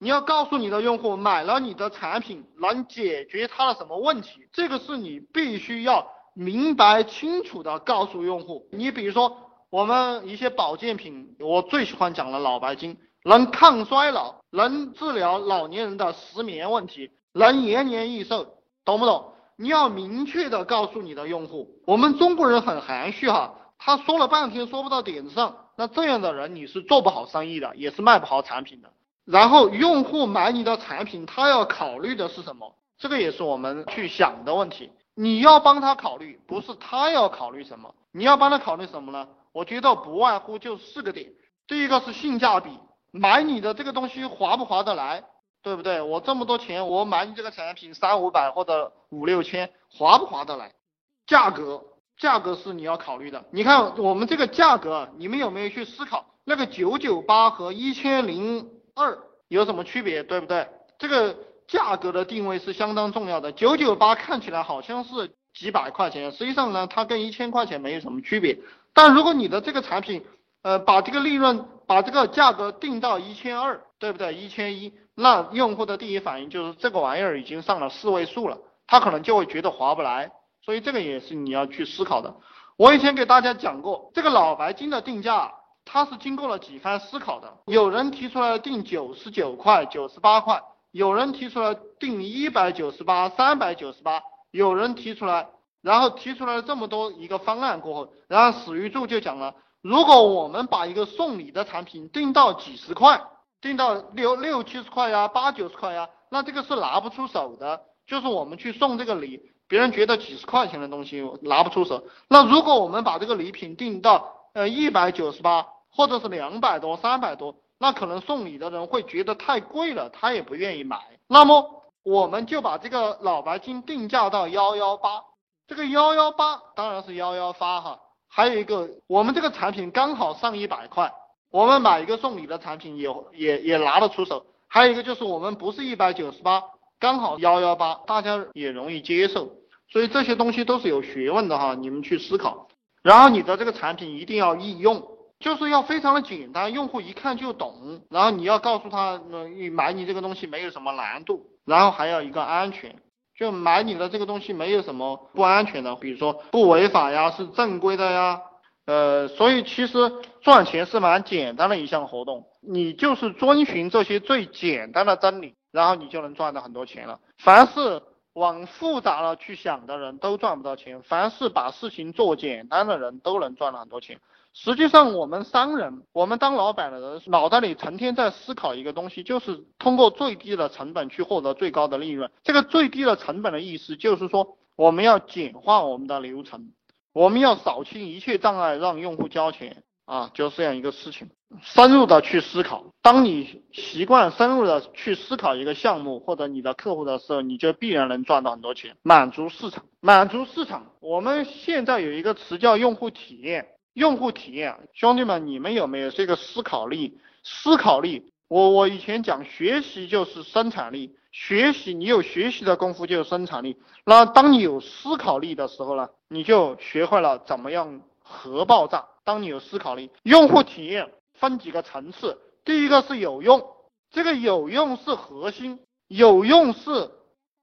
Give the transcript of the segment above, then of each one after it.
你要告诉你的用户，买了你的产品能解决他的什么问题，这个是你必须要明白清楚的告诉用户。你比如说，我们一些保健品，我最喜欢讲的脑白金，能抗衰老，能治疗老年人的失眠问题，能延年益寿，懂不懂？你要明确的告诉你的用户，我们中国人很含蓄哈，他说了半天说不到点子上，那这样的人你是做不好生意的，也是卖不好产品的。然后用户买你的产品，他要考虑的是什么？这个也是我们去想的问题。你要帮他考虑，不是他要考虑什么，你要帮他考虑什么呢？我觉得不外乎就四个点，第一个是性价比，买你的这个东西划不划得来？对不对？我这么多钱，我买你这个产品三五百或者五六千，划不划得来？价格，价格是你要考虑的。你看我们这个价格，你们有没有去思考那个九九八和一千零二有什么区别？对不对？这个价格的定位是相当重要的。九九八看起来好像是几百块钱，实际上呢，它跟一千块钱没有什么区别。但如果你的这个产品，呃，把这个利润，把这个价格定到一千二，对不对？一千一。那用户的第一反应就是这个玩意儿已经上了四位数了，他可能就会觉得划不来，所以这个也是你要去思考的。我以前给大家讲过，这个脑白金的定价，它是经过了几番思考的。有人提出来定九十九块、九十八块，有人提出来定一百九十八、三百九十八，有人提出来，然后提出来了这么多一个方案过后，然后史玉柱就讲了，如果我们把一个送礼的产品定到几十块。定到六六七十块呀，八九十块呀，那这个是拿不出手的。就是我们去送这个礼，别人觉得几十块钱的东西拿不出手。那如果我们把这个礼品定到呃一百九十八，或者是两百多、三百多，那可能送礼的人会觉得太贵了，他也不愿意买。那么我们就把这个脑白金定价到幺幺八，这个幺幺八当然是幺幺发哈。还有一个，我们这个产品刚好上一百块。我们买一个送礼的产品也也也拿得出手，还有一个就是我们不是一百九十八，刚好幺幺八，大家也容易接受，所以这些东西都是有学问的哈，你们去思考。然后你的这个产品一定要易用，就是要非常的简单，用户一看就懂。然后你要告诉他，你买你这个东西没有什么难度，然后还要一个安全，就买你的这个东西没有什么不安全的，比如说不违法呀，是正规的呀。呃，所以其实赚钱是蛮简单的一项活动，你就是遵循这些最简单的真理，然后你就能赚到很多钱了。凡是往复杂了去想的人都赚不到钱，凡是把事情做简单的人都能赚到很多钱。实际上，我们商人，我们当老板的人，脑袋里成天在思考一个东西，就是通过最低的成本去获得最高的利润。这个最低的成本的意思就是说，我们要简化我们的流程。我们要扫清一切障碍，让用户交钱啊，就是这样一个事情。深入的去思考，当你习惯深入的去思考一个项目或者你的客户的时候，你就必然能赚到很多钱。满足市场，满足市场。我们现在有一个词叫用户体验，用户体验，兄弟们，你们有没有这个思考力？思考力，我我以前讲，学习就是生产力。学习，你有学习的功夫就有生产力。那当你有思考力的时候呢，你就学会了怎么样核爆炸。当你有思考力，用户体验分几个层次。第一个是有用，这个有用是核心，有用是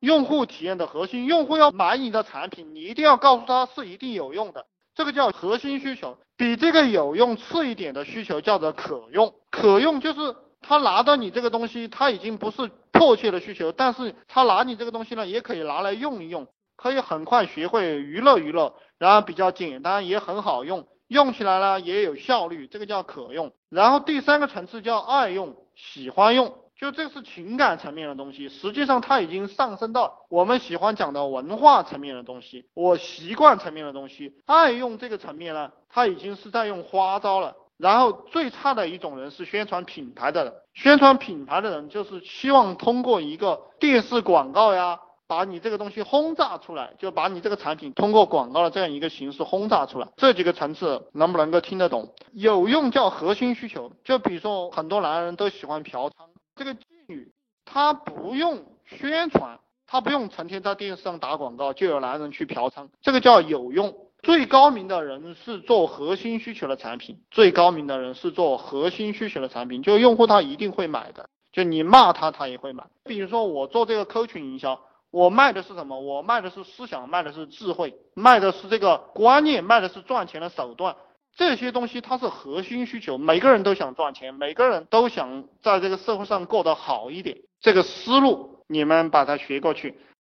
用户体验的核心。用户要买你的产品，你一定要告诉他是一定有用的，这个叫核心需求。比这个有用次一点的需求叫做可用，可用就是他拿到你这个东西，他已经不是。迫切的需求，但是他拿你这个东西呢，也可以拿来用一用，可以很快学会娱乐娱乐，然后比较简单，也很好用，用起来呢也有效率，这个叫可用。然后第三个层次叫爱用，喜欢用，就这是情感层面的东西，实际上它已经上升到我们喜欢讲的文化层面的东西，我习惯层面的东西，爱用这个层面呢，它已经是在用花招了。然后最差的一种人是宣传品牌的人，宣传品牌的人就是希望通过一个电视广告呀，把你这个东西轰炸出来，就把你这个产品通过广告的这样一个形式轰炸出来。这几个层次能不能够听得懂？有用叫核心需求，就比如说很多男人都喜欢嫖娼，这个妓女她不用宣传，她不用成天在电视上打广告，就有男人去嫖娼，这个叫有用。最高明的人是做核心需求的产品，最高明的人是做核心需求的产品，就用户他一定会买的。就你骂他，他也会买。比如说我做这个客群营销，我卖的是什么？我卖的是思想，卖的是智慧，卖的是这个观念，卖的是赚钱的手段。这些东西它是核心需求，每个人都想赚钱，每个人都想在这个社会上过得好一点。这个思路你们把它学过去。